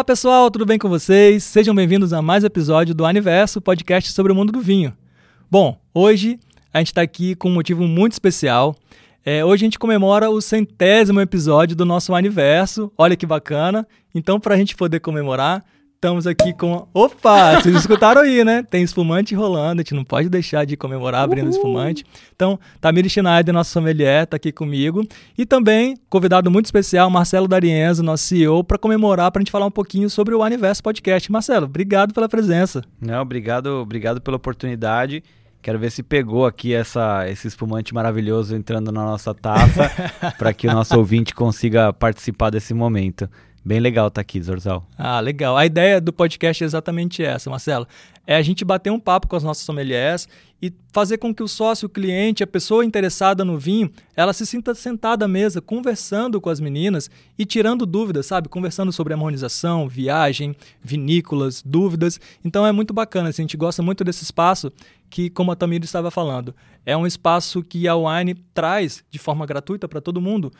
Olá pessoal, tudo bem com vocês? Sejam bem-vindos a mais um episódio do Aniverso, podcast sobre o mundo do vinho. Bom, hoje a gente está aqui com um motivo muito especial. É, hoje a gente comemora o centésimo episódio do nosso Aniverso. Olha que bacana. Então, para a gente poder comemorar, Estamos aqui com. Opa! Vocês escutaram aí, né? Tem espumante rolando, a gente não pode deixar de comemorar abrindo Uhul. espumante. Então, Tamir Schneider, nosso sommelier, está aqui comigo. E também, convidado muito especial, Marcelo D'Arienzo, nosso CEO, para comemorar, para a gente falar um pouquinho sobre o Aniverso Podcast. Marcelo, obrigado pela presença. Não, obrigado, obrigado pela oportunidade. Quero ver se pegou aqui essa, esse espumante maravilhoso entrando na nossa taça, para que o nosso ouvinte consiga participar desse momento. Bem legal estar tá aqui, Zorzal. Ah, legal. A ideia do podcast é exatamente essa, Marcelo. É a gente bater um papo com as nossas sommeliers e fazer com que o sócio, o cliente, a pessoa interessada no vinho, ela se sinta sentada à mesa, conversando com as meninas e tirando dúvidas, sabe? Conversando sobre harmonização, viagem, vinícolas, dúvidas. Então é muito bacana, assim, a gente gosta muito desse espaço que, como a Tamir estava falando, é um espaço que a Wine traz de forma gratuita para todo mundo,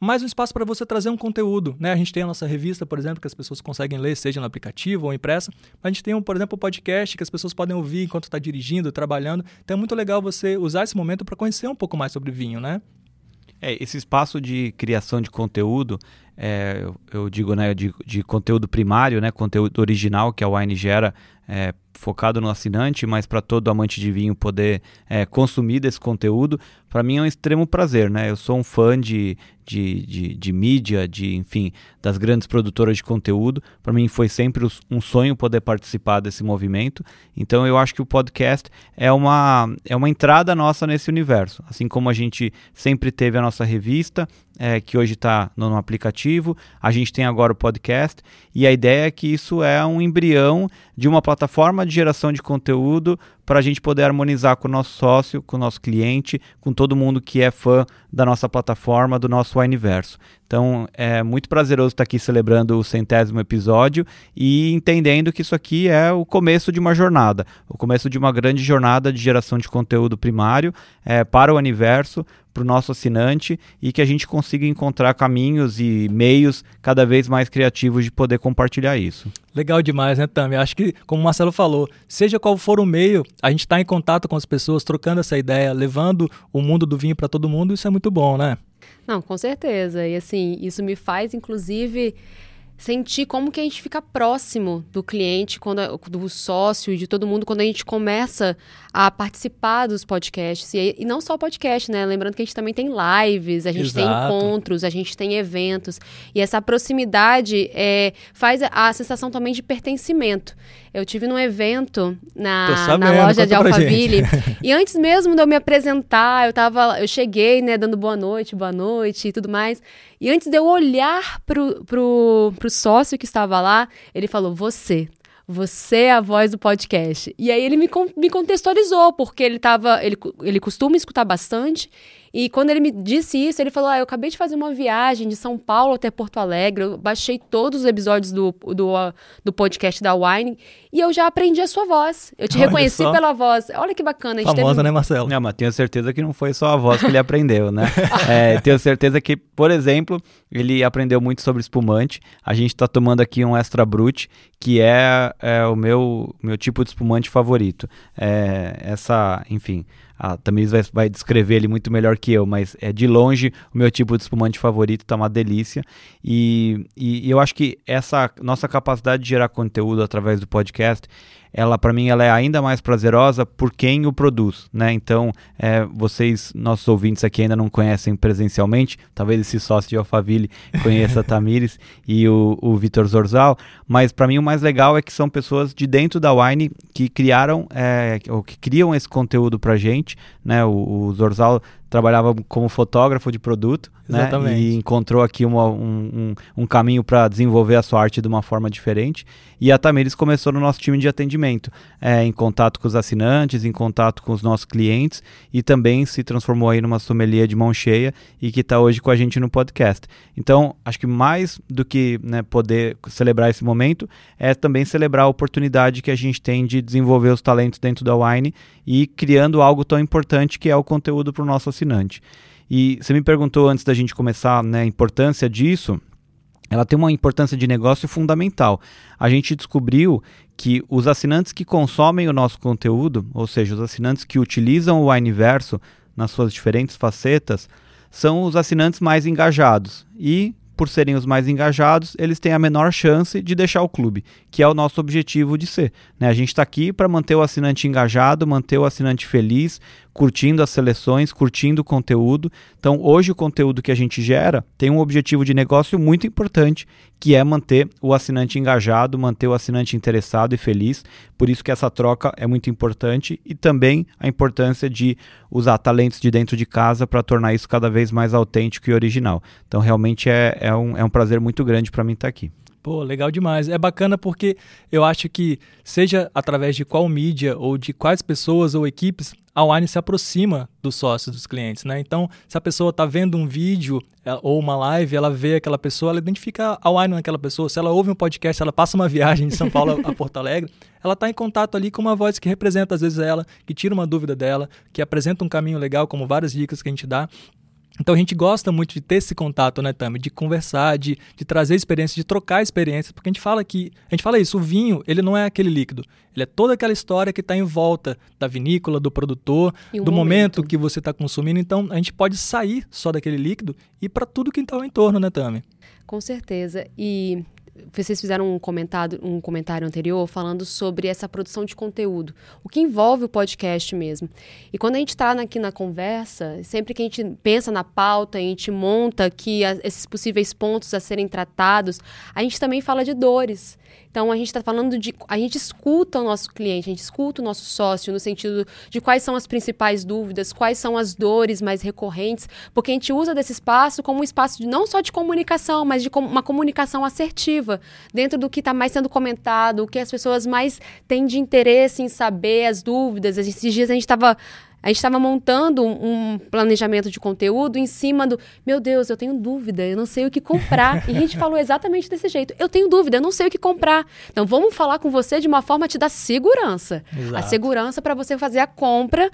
mais um espaço para você trazer um conteúdo. Né? A gente tem a nossa revista, por exemplo, que as pessoas conseguem ler, seja no aplicativo ou impressa. A gente tem, por exemplo, um podcast que as pessoas podem ouvir enquanto está dirigindo, trabalhando. Então é muito legal você usar esse momento para conhecer um pouco mais sobre vinho, né? É, esse espaço de criação de conteúdo, é, eu, eu, digo, né, de, de, conteúdo primário, né, conteúdo original que a Wine gera é, focado no assinante, mas para todo amante de vinho poder é, consumir desse conteúdo, para mim é um extremo prazer, né? Eu sou um fã de, de, de, de mídia, de enfim, das grandes produtoras de conteúdo. Para mim foi sempre um sonho poder participar desse movimento. Então eu acho que o podcast é uma, é uma entrada nossa nesse universo. Assim como a gente sempre teve a nossa revista, é, que hoje está no, no, aplicativo. A gente tem agora o podcast e a ideia é que isso é um embrião de uma plataforma de geração de conteúdo para a gente poder harmonizar com o nosso sócio, com o nosso cliente, com todo mundo que é fã da nossa plataforma, do nosso universo. Então é muito prazeroso estar aqui celebrando o centésimo episódio e entendendo que isso aqui é o começo de uma jornada, o começo de uma grande jornada de geração de conteúdo primário é, para o universo, para o nosso assinante e que a gente consiga encontrar caminhos e meios cada vez mais criativos de poder compartilhar isso. Legal demais, né, Tami? Acho que, como o Marcelo falou, seja qual for o meio, a gente está em contato com as pessoas, trocando essa ideia, levando o mundo do vinho para todo mundo, isso é muito bom, né? Não, com certeza. E assim, isso me faz, inclusive, sentir como que a gente fica próximo do cliente, quando, do sócio de todo mundo, quando a gente começa a participar dos podcasts. E, e não só podcast, né? Lembrando que a gente também tem lives, a gente Exato. tem encontros, a gente tem eventos. E essa proximidade é, faz a, a sensação também de pertencimento. Eu tive num evento na, sabendo, na loja de Alphaville. e antes mesmo de eu me apresentar, eu tava. Eu cheguei, né, dando boa noite, boa noite e tudo mais. E antes de eu olhar pro, pro, pro sócio que estava lá, ele falou: Você, você é a voz do podcast. E aí ele me, me contextualizou, porque ele tava. Ele, ele costuma escutar bastante. E quando ele me disse isso, ele falou: Ah, eu acabei de fazer uma viagem de São Paulo até Porto Alegre. Eu baixei todos os episódios do, do, do podcast da Wine e eu já aprendi a sua voz. Eu te Olha reconheci só. pela voz. Olha que bacana. A gente Famosa, teve... né, Marcelo? Não, mas tenho certeza que não foi só a voz que ele aprendeu, né? é, tenho certeza que, por exemplo, ele aprendeu muito sobre espumante. A gente está tomando aqui um Extra Brut, que é, é o meu, meu tipo de espumante favorito. É, essa, enfim a Tamiris vai, vai descrever ele muito melhor que eu, mas é de longe o meu tipo de espumante favorito, tá uma delícia. E, e, e eu acho que essa nossa capacidade de gerar conteúdo através do podcast ela para mim ela é ainda mais prazerosa por quem o produz, né? Então, é, vocês, nossos ouvintes aqui ainda não conhecem presencialmente, talvez esse sócio de Alphaville conheça a Tamires e o, o Vitor Zorzal, mas para mim o mais legal é que são pessoas de dentro da Wine que criaram, é, ou que criam esse conteúdo pra gente, né? O, o Zorzal trabalhava como fotógrafo de produto né? e encontrou aqui uma, um, um, um, caminho para desenvolver a sua arte de uma forma diferente. E a Tamires começou no nosso time de atendimento, é, em contato com os assinantes, em contato com os nossos clientes e também se transformou aí numa sommelier de mão cheia e que está hoje com a gente no podcast. Então, acho que mais do que né, poder celebrar esse momento, é também celebrar a oportunidade que a gente tem de desenvolver os talentos dentro da Wine e criando algo tão importante que é o conteúdo para o nosso assinante. E você me perguntou antes da gente começar né, a importância disso. ela tem uma importância de negócio fundamental. A gente descobriu que os assinantes que consomem o nosso conteúdo, ou seja, os assinantes que utilizam o Wineverso nas suas diferentes facetas, são os assinantes mais engajados. E por serem os mais engajados, eles têm a menor chance de deixar o clube, que é o nosso objetivo de ser. Né? A gente está aqui para manter o assinante engajado, manter o assinante feliz, curtindo as seleções, curtindo o conteúdo. Então, hoje o conteúdo que a gente gera tem um objetivo de negócio muito importante, que é manter o assinante engajado, manter o assinante interessado e feliz. Por isso que essa troca é muito importante e também a importância de usar talentos de dentro de casa para tornar isso cada vez mais autêntico e original. Então, realmente é, é, um, é um prazer muito grande para mim estar tá aqui. Pô, legal demais. É bacana porque eu acho que, seja através de qual mídia ou de quais pessoas ou equipes, a Wine se aproxima dos sócios, dos clientes, né? Então, se a pessoa está vendo um vídeo é, ou uma live, ela vê aquela pessoa, ela identifica a Wine naquela pessoa. Se ela ouve um podcast, ela passa uma viagem de São Paulo a Porto Alegre, ela está em contato ali com uma voz que representa às vezes ela, que tira uma dúvida dela, que apresenta um caminho legal, como várias dicas que a gente dá. Então a gente gosta muito de ter esse contato, né, Tami? De conversar, de, de trazer experiência, de trocar experiências, porque a gente fala que. A gente fala isso, o vinho, ele não é aquele líquido. Ele é toda aquela história que está em volta da vinícola, do produtor, do momento. momento. que você está consumindo. Então a gente pode sair só daquele líquido e para tudo que está ao entorno, né, Tami? Com certeza. E vocês fizeram um comentário, um comentário anterior falando sobre essa produção de conteúdo, o que envolve o podcast mesmo. E quando a gente está aqui na conversa, sempre que a gente pensa na pauta, a gente monta aqui esses possíveis pontos a serem tratados, a gente também fala de dores. Então a gente está falando de. A gente escuta o nosso cliente, a gente escuta o nosso sócio no sentido de quais são as principais dúvidas, quais são as dores mais recorrentes, porque a gente usa desse espaço como um espaço de, não só de comunicação, mas de com, uma comunicação assertiva, dentro do que está mais sendo comentado, o que as pessoas mais têm de interesse em saber, as dúvidas. Esses dias a gente estava a gente estava montando um planejamento de conteúdo em cima do, meu Deus, eu tenho dúvida, eu não sei o que comprar. e a gente falou exatamente desse jeito. Eu tenho dúvida, eu não sei o que comprar. Então vamos falar com você de uma forma a te dar segurança. Exato. A segurança para você fazer a compra,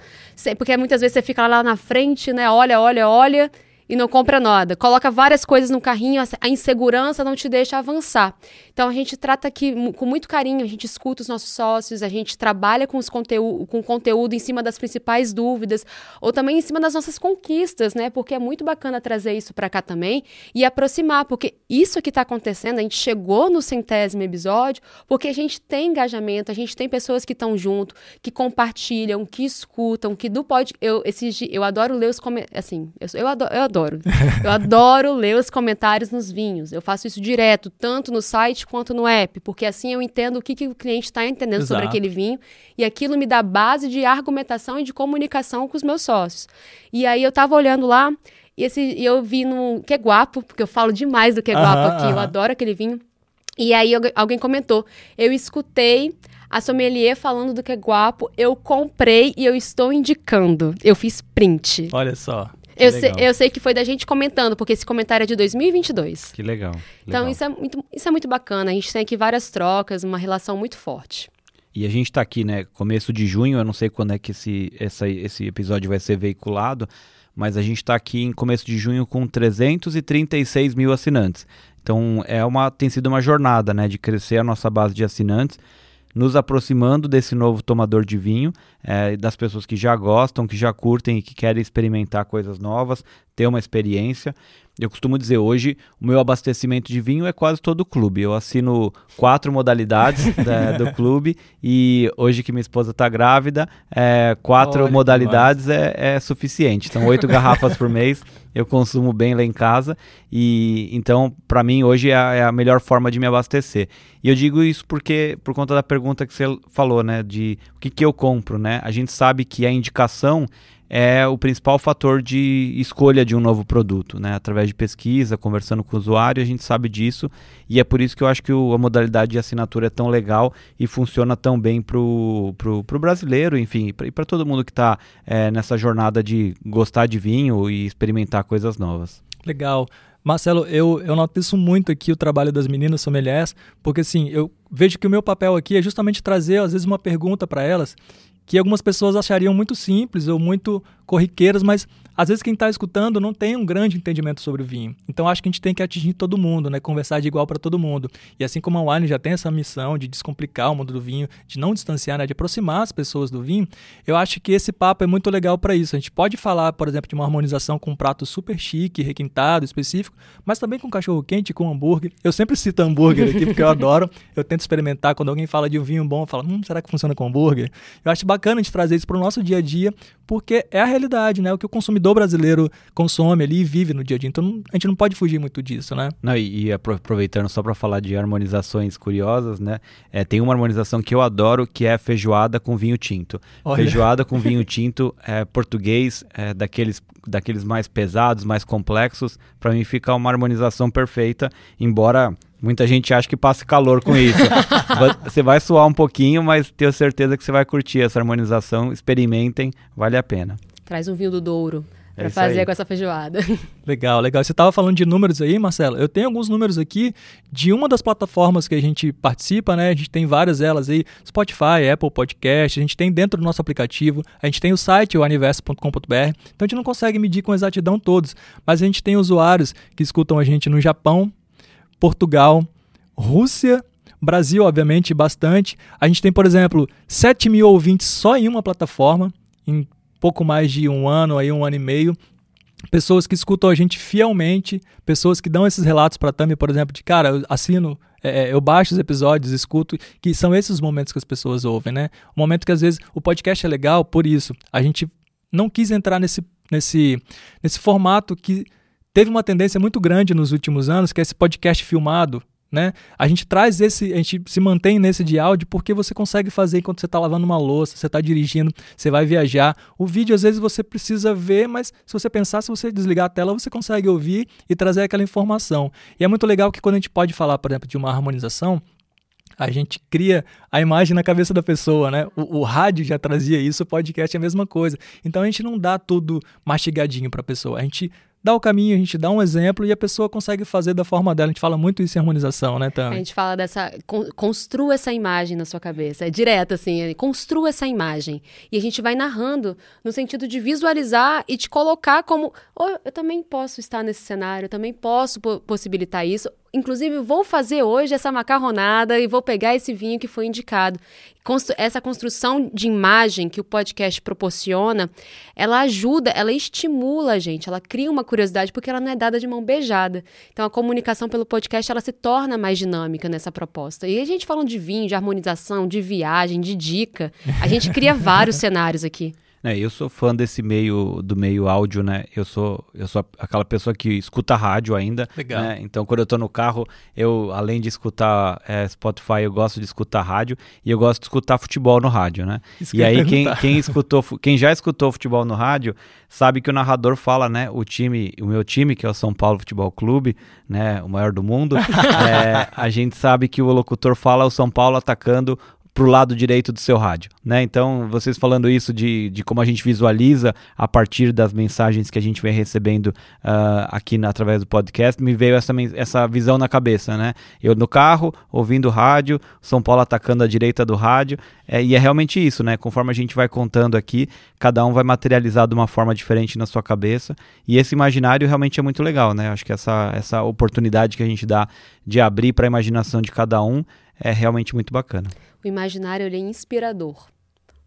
porque muitas vezes você fica lá na frente, né? Olha, olha, olha e não compra nada. Coloca várias coisas no carrinho, a insegurança não te deixa avançar. Então a gente trata aqui com muito carinho, a gente escuta os nossos sócios, a gente trabalha com, os conteúdo, com conteúdo em cima das principais dúvidas, ou também em cima das nossas conquistas, né? Porque é muito bacana trazer isso para cá também e aproximar, porque isso que está acontecendo, a gente chegou no centésimo episódio, porque a gente tem engajamento, a gente tem pessoas que estão junto, que compartilham, que escutam, que do pode. Eu, esses, eu adoro ler os comentários. Assim, eu, eu adoro. Eu adoro adoro. Eu adoro ler os comentários nos vinhos. Eu faço isso direto, tanto no site quanto no app, porque assim eu entendo o que, que o cliente está entendendo Exato. sobre aquele vinho e aquilo me dá base de argumentação e de comunicação com os meus sócios. E aí eu estava olhando lá e, esse, e eu vi no que é guapo, porque eu falo demais do que é guapo aqui, eu adoro aquele vinho. E aí alguém comentou, eu escutei a sommelier falando do que é guapo, eu comprei e eu estou indicando. Eu fiz print. Olha só. Eu sei, eu sei, que foi da gente comentando, porque esse comentário é de 2022. Que legal. Então, legal. Isso, é muito, isso é muito bacana. A gente tem aqui várias trocas, uma relação muito forte. E a gente está aqui, né, começo de junho, eu não sei quando é que esse, essa, esse episódio vai ser veiculado, mas a gente está aqui em começo de junho com 336 mil assinantes. Então, é uma, tem sido uma jornada, né, de crescer a nossa base de assinantes nos aproximando desse novo tomador de vinho, é, das pessoas que já gostam, que já curtem e que querem experimentar coisas novas, ter uma experiência. Eu costumo dizer hoje, o meu abastecimento de vinho é quase todo o clube. Eu assino quatro modalidades da, do clube e hoje que minha esposa está grávida, é, quatro Olha, modalidades é, é, suficiente. Então, oito garrafas por mês eu consumo bem lá em casa e então para mim hoje é a, é a, melhor forma de me abastecer. E eu digo isso porque por conta da pergunta que você falou, né, de o que, que eu compro, né? A gente sabe que a indicação é o principal fator de escolha de um novo produto, né? Através de pesquisa, conversando com o usuário, a gente sabe disso e é por isso que eu acho que o, a modalidade de assinatura é tão legal e funciona tão bem para o brasileiro, enfim, e para todo mundo que está é, nessa jornada de gostar de vinho e experimentar coisas novas. Legal. Marcelo, eu, eu noto isso muito aqui, o trabalho das meninas sommeliers, porque assim, eu vejo que o meu papel aqui é justamente trazer, às vezes, uma pergunta para elas que algumas pessoas achariam muito simples ou muito corriqueiras, mas às vezes quem está escutando não tem um grande entendimento sobre o vinho. Então acho que a gente tem que atingir todo mundo, né? Conversar de igual para todo mundo. E assim como a Wine já tem essa missão de descomplicar o mundo do vinho, de não distanciar, né? de aproximar as pessoas do vinho, eu acho que esse papo é muito legal para isso. A gente pode falar, por exemplo, de uma harmonização com um prato super chique, requintado, específico, mas também com cachorro quente, com hambúrguer. Eu sempre cito hambúrguer aqui porque eu adoro. Eu tento experimentar quando alguém fala de um vinho bom, eu falo, hum, será que funciona com hambúrguer? Eu acho bacana a gente trazer isso para o nosso dia a dia, porque é a realidade, né? O que o consumidor brasileiro consome ali e vive no dia a dia. Então a gente não pode fugir muito disso, né? Não, e, e aproveitando só para falar de harmonizações curiosas, né? É, tem uma harmonização que eu adoro que é feijoada com vinho tinto. Olha. Feijoada com vinho tinto é, português, é, daqueles, daqueles mais pesados, mais complexos. Para mim fica uma harmonização perfeita, embora Muita gente acha que passa calor com isso. você vai suar um pouquinho, mas tenho certeza que você vai curtir essa harmonização. Experimentem, vale a pena. Traz um vinho do Douro para é fazer aí. com essa feijoada. Legal, legal. Você estava falando de números aí, Marcelo. Eu tenho alguns números aqui de uma das plataformas que a gente participa, né? A gente tem várias delas aí, Spotify, Apple Podcast, a gente tem dentro do nosso aplicativo, a gente tem o site, o aniverso.com.br. Então a gente não consegue medir com exatidão todos, mas a gente tem usuários que escutam a gente no Japão, Portugal, Rússia, Brasil, obviamente, bastante. A gente tem, por exemplo, 7 mil ouvintes só em uma plataforma, em pouco mais de um ano, aí, um ano e meio. Pessoas que escutam a gente fielmente, pessoas que dão esses relatos para a Tami, por exemplo, de cara, eu assino, é, é, eu baixo os episódios, escuto, que são esses os momentos que as pessoas ouvem, né? O momento que às vezes o podcast é legal por isso. A gente não quis entrar nesse, nesse, nesse formato que teve uma tendência muito grande nos últimos anos, que é esse podcast filmado, né? A gente traz esse, a gente se mantém nesse de áudio porque você consegue fazer enquanto você está lavando uma louça, você está dirigindo, você vai viajar. O vídeo às vezes você precisa ver, mas se você pensar, se você desligar a tela, você consegue ouvir e trazer aquela informação. E é muito legal que quando a gente pode falar, por exemplo, de uma harmonização, a gente cria a imagem na cabeça da pessoa, né? O, o, rádio já trazia isso, o podcast é a mesma coisa. Então a gente não dá tudo mastigadinho para a pessoa. A gente dá o caminho, a gente dá um exemplo e a pessoa consegue fazer da forma dela. A gente fala muito isso em harmonização, né, Tami? A gente fala dessa. construa essa imagem na sua cabeça. É direto, assim. É, construa essa imagem. E a gente vai narrando no sentido de visualizar e te colocar como. Oh, eu também posso estar nesse cenário, eu também posso possibilitar isso. Inclusive, vou fazer hoje essa macarronada e vou pegar esse vinho que foi indicado. Constru essa construção de imagem que o podcast proporciona, ela ajuda, ela estimula a gente, ela cria uma curiosidade, porque ela não é dada de mão beijada. Então, a comunicação pelo podcast, ela se torna mais dinâmica nessa proposta. E a gente falando de vinho, de harmonização, de viagem, de dica, a gente cria vários cenários aqui. É, eu sou fã desse meio do meio áudio, né? Eu sou eu sou aquela pessoa que escuta rádio ainda. Legal. Né? Então, quando eu tô no carro, eu além de escutar é, Spotify, eu gosto de escutar rádio e eu gosto de escutar futebol no rádio, né? Isso e aí quem, quem escutou, quem já escutou futebol no rádio, sabe que o narrador fala, né? O time, o meu time, que é o São Paulo Futebol Clube, né? O maior do mundo. é, a gente sabe que o locutor fala o São Paulo atacando para o lado direito do seu rádio, né? Então, vocês falando isso de, de como a gente visualiza a partir das mensagens que a gente vem recebendo uh, aqui na, através do podcast, me veio essa, essa visão na cabeça, né? Eu no carro, ouvindo rádio, São Paulo atacando a direita do rádio, é, e é realmente isso, né? Conforme a gente vai contando aqui, cada um vai materializar de uma forma diferente na sua cabeça, e esse imaginário realmente é muito legal, né? Acho que essa, essa oportunidade que a gente dá de abrir para a imaginação de cada um é realmente muito bacana o imaginário é inspirador.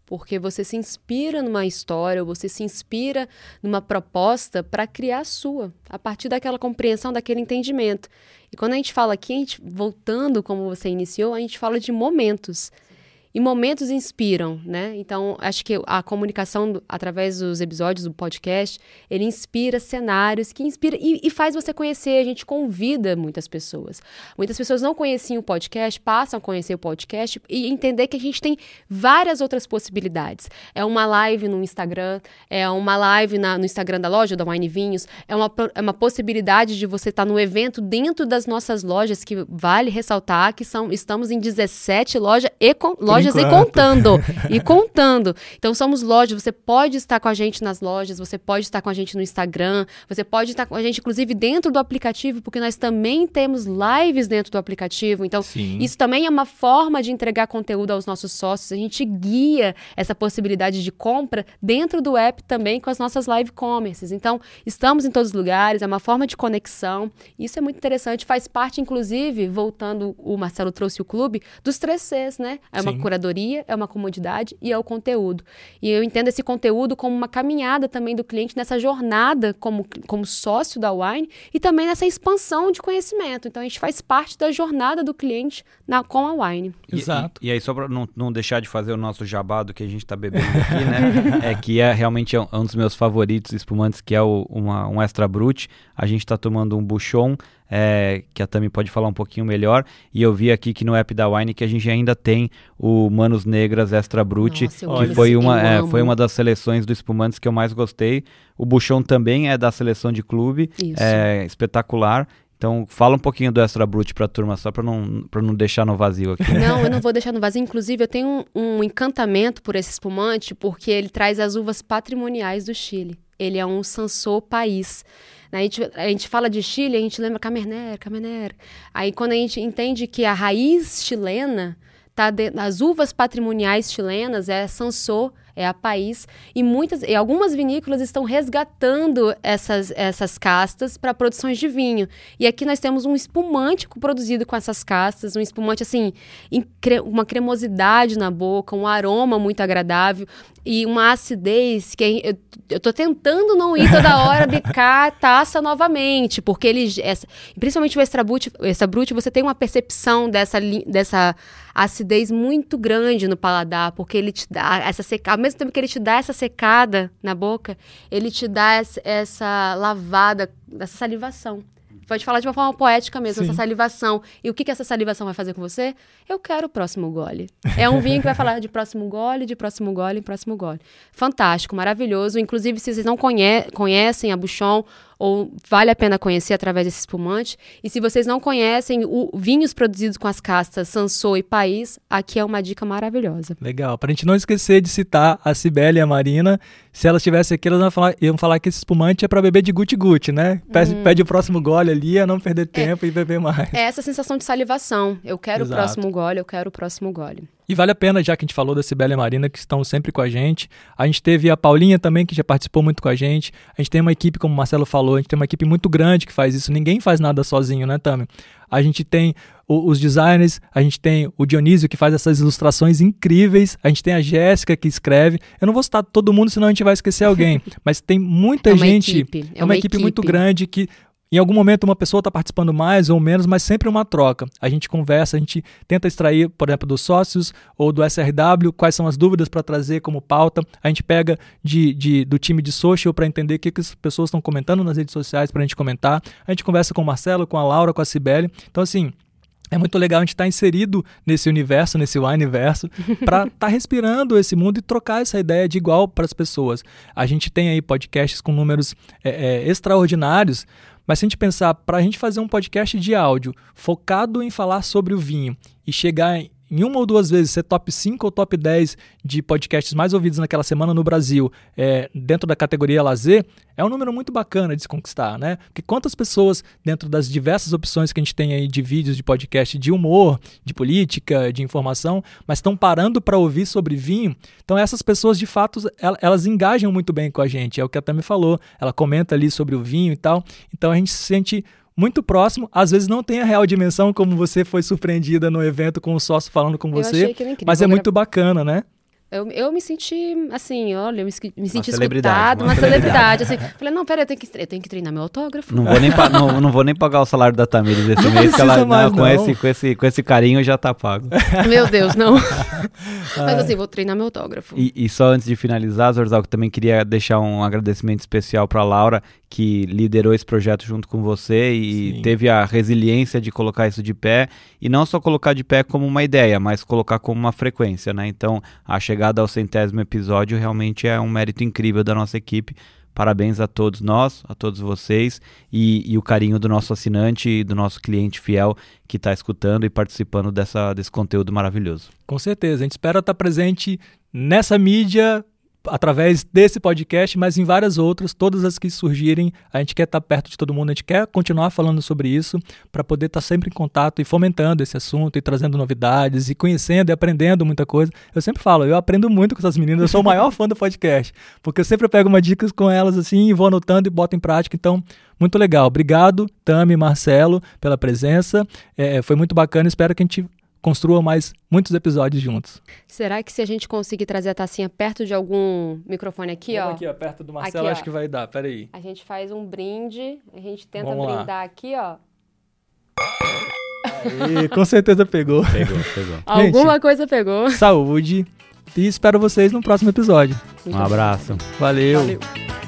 Porque você se inspira numa história, você se inspira numa proposta para criar a sua, a partir daquela compreensão, daquele entendimento. E quando a gente fala aqui, a gente, voltando como você iniciou, a gente fala de momentos. E momentos inspiram, né? Então, acho que a comunicação através dos episódios do podcast, ele inspira cenários que inspira e, e, faz você conhecer. A gente convida muitas pessoas. Muitas pessoas não conheciam o podcast, passam a conhecer o podcast e entender que a gente tem várias outras possibilidades. É uma live no Instagram, é uma live na, no Instagram da loja da Wine Vinhos, é uma, é uma possibilidade de você estar tá no evento dentro das nossas lojas, que vale ressaltar que são, estamos em 17 lojas e com, lojas e contando. e contando. Então, somos lojas. Você pode estar com a gente nas lojas, você pode estar com a gente no Instagram, você pode estar com a gente, inclusive, dentro do aplicativo, porque nós também temos lives dentro do aplicativo. Então, Sim. isso também é uma forma de entregar conteúdo aos nossos sócios. A gente guia essa possibilidade de compra dentro do app também com as nossas live commerces. Então, estamos em todos os lugares, é uma forma de conexão. Isso é muito interessante, faz parte, inclusive, voltando, o Marcelo trouxe o clube, dos três Cs, né? É uma Sim. Curadoria, é uma comodidade e é o conteúdo. E eu entendo esse conteúdo como uma caminhada também do cliente nessa jornada como, como sócio da Wine e também nessa expansão de conhecimento. Então, a gente faz parte da jornada do cliente na, com a Wine. Exato. E, e, e aí, só para não, não deixar de fazer o nosso jabado que a gente está bebendo aqui, né? é que é realmente é um, é um dos meus favoritos espumantes, que é o, uma, um Extra Brut. A gente está tomando um Bouchon é, que a Tami pode falar um pouquinho melhor. E eu vi aqui que no app da Wine que a gente ainda tem o Manos Negras Extra Brut, Nossa, que foi uma, é, foi uma das seleções do espumantes que eu mais gostei. O Buchon também é da seleção de clube, Isso. é espetacular. Então, fala um pouquinho do Extra Brut para a turma, só para não, não deixar no vazio aqui. Não, eu não vou deixar no vazio. Inclusive, eu tenho um, um encantamento por esse espumante, porque ele traz as uvas patrimoniais do Chile. Ele é um Sansô país. A gente, a gente fala de Chile, a gente lembra Cabernet, Cabernet. Aí quando a gente entende que a raiz chilena tá de, as uvas patrimoniais chilenas é Sansô, é a país e muitas e algumas vinícolas estão resgatando essas, essas castas para produções de vinho. E aqui nós temos um espumante produzido com essas castas, um espumante assim, uma cremosidade na boca, um aroma muito agradável e uma acidez que eu, eu tô tentando não ir toda hora bicar a taça novamente, porque ele essa, principalmente o extra brut, o extra brut, você tem uma percepção dessa dessa acidez muito grande no paladar, porque ele te dá essa secada, ao mesmo tempo que ele te dá essa secada na boca, ele te dá essa, lavada, essa salivação. Pode falar de uma forma poética mesmo, Sim. essa salivação. E o que, que essa salivação vai fazer com você? Eu quero o próximo gole. É um vinho que vai falar de próximo gole, de próximo gole, próximo gole. Fantástico, maravilhoso. Inclusive, se vocês não conhe conhecem a Bouchon ou vale a pena conhecer através desse espumante. E se vocês não conhecem o, vinhos produzidos com as castas Sansô e País, aqui é uma dica maravilhosa. Legal. Para a gente não esquecer de citar a Cibele e a Marina, se elas estivessem aqui, elas iam falar, iam falar que esse espumante é para beber de guti-guti, né? Pede, hum. pede, o próximo gole ali, a não perder é. tempo é, e beber mais. É essa sensação de salivação. Eu quero Exato. o próximo gole, eu quero o próximo gole. E vale a pena, já que a gente falou da Cibele e Marina, que estão sempre com a gente. A gente teve a Paulinha também, que já participou muito com a gente. A gente tem uma equipe, como o Marcelo falou, a gente tem uma equipe muito grande que faz isso. Ninguém faz nada sozinho, né, Tami? A gente tem os designers, a gente tem o Dionísio, que faz essas ilustrações incríveis. A gente tem a Jéssica, que escreve. Eu não vou citar todo mundo, senão a gente vai esquecer alguém. Mas tem muita é gente. Equipe. É, é uma, uma equipe, equipe muito grande que em algum momento uma pessoa está participando mais ou menos, mas sempre uma troca. A gente conversa, a gente tenta extrair, por exemplo, dos sócios ou do SRW, quais são as dúvidas para trazer como pauta. A gente pega de, de do time de social para entender o que, que as pessoas estão comentando nas redes sociais para a gente comentar. A gente conversa com o Marcelo, com a Laura, com a Cibele. Então, assim, é muito legal a gente estar tá inserido nesse universo, nesse universo, para estar tá respirando esse mundo e trocar essa ideia de igual para as pessoas. A gente tem aí podcasts com números é, é, extraordinários, mas se a gente pensar, para a gente fazer um podcast de áudio focado em falar sobre o vinho e chegar em uma ou duas vezes ser top 5 ou top 10 de podcasts mais ouvidos naquela semana no Brasil, é, dentro da categoria lazer, é um número muito bacana de se conquistar, né? Porque quantas pessoas, dentro das diversas opções que a gente tem aí de vídeos, de podcast, de humor, de política, de informação, mas estão parando para ouvir sobre vinho, então essas pessoas, de fato, elas engajam muito bem com a gente, é o que a Tami falou, ela comenta ali sobre o vinho e tal, então a gente se sente muito próximo, às vezes não tem a real dimensão como você foi surpreendida no evento com o sócio falando com você, mas é muito bacana, né? Eu, eu me senti, assim, olha, eu me, me senti escutada, uma, uma celebridade. assim. Falei, não, pera, eu tenho, que, eu tenho que treinar meu autógrafo. Não vou nem, não, não vou nem pagar o salário da Tamires esse não mês, que ela, mais, não, com, Esse, com, esse, com esse carinho já tá pago. Meu Deus, não. Mas assim, vou treinar meu autógrafo. E, e só antes de finalizar, Zorzal, também queria deixar um agradecimento especial para Laura, que liderou esse projeto junto com você e Sim. teve a resiliência de colocar isso de pé. E não só colocar de pé como uma ideia, mas colocar como uma frequência, né? Então, a chegada ao centésimo episódio realmente é um mérito incrível da nossa equipe, Parabéns a todos nós, a todos vocês e, e o carinho do nosso assinante e do nosso cliente fiel que está escutando e participando dessa, desse conteúdo maravilhoso. Com certeza. A gente espera estar presente nessa mídia através desse podcast, mas em várias outras, todas as que surgirem, a gente quer estar perto de todo mundo, a gente quer continuar falando sobre isso para poder estar sempre em contato e fomentando esse assunto e trazendo novidades e conhecendo e aprendendo muita coisa. Eu sempre falo, eu aprendo muito com essas meninas, eu sou o maior fã do podcast, porque eu sempre pego uma dicas com elas assim e vou anotando e boto em prática, então muito legal. Obrigado, Tami Marcelo, pela presença. É, foi muito bacana. Espero que a gente construa mais muitos episódios juntos. Será que se a gente conseguir trazer a tacinha perto de algum microfone aqui, Vamos ó? aqui, ó, perto do Marcelo, Aqui, acho ó. que vai dar. Peraí. A gente faz um brinde, a gente tenta Vamos lá. brindar aqui, ó. Aí, com certeza pegou. Pegou, pegou. Alguma coisa pegou. Saúde. E espero vocês no próximo episódio. Um abraço. Valeu. Valeu.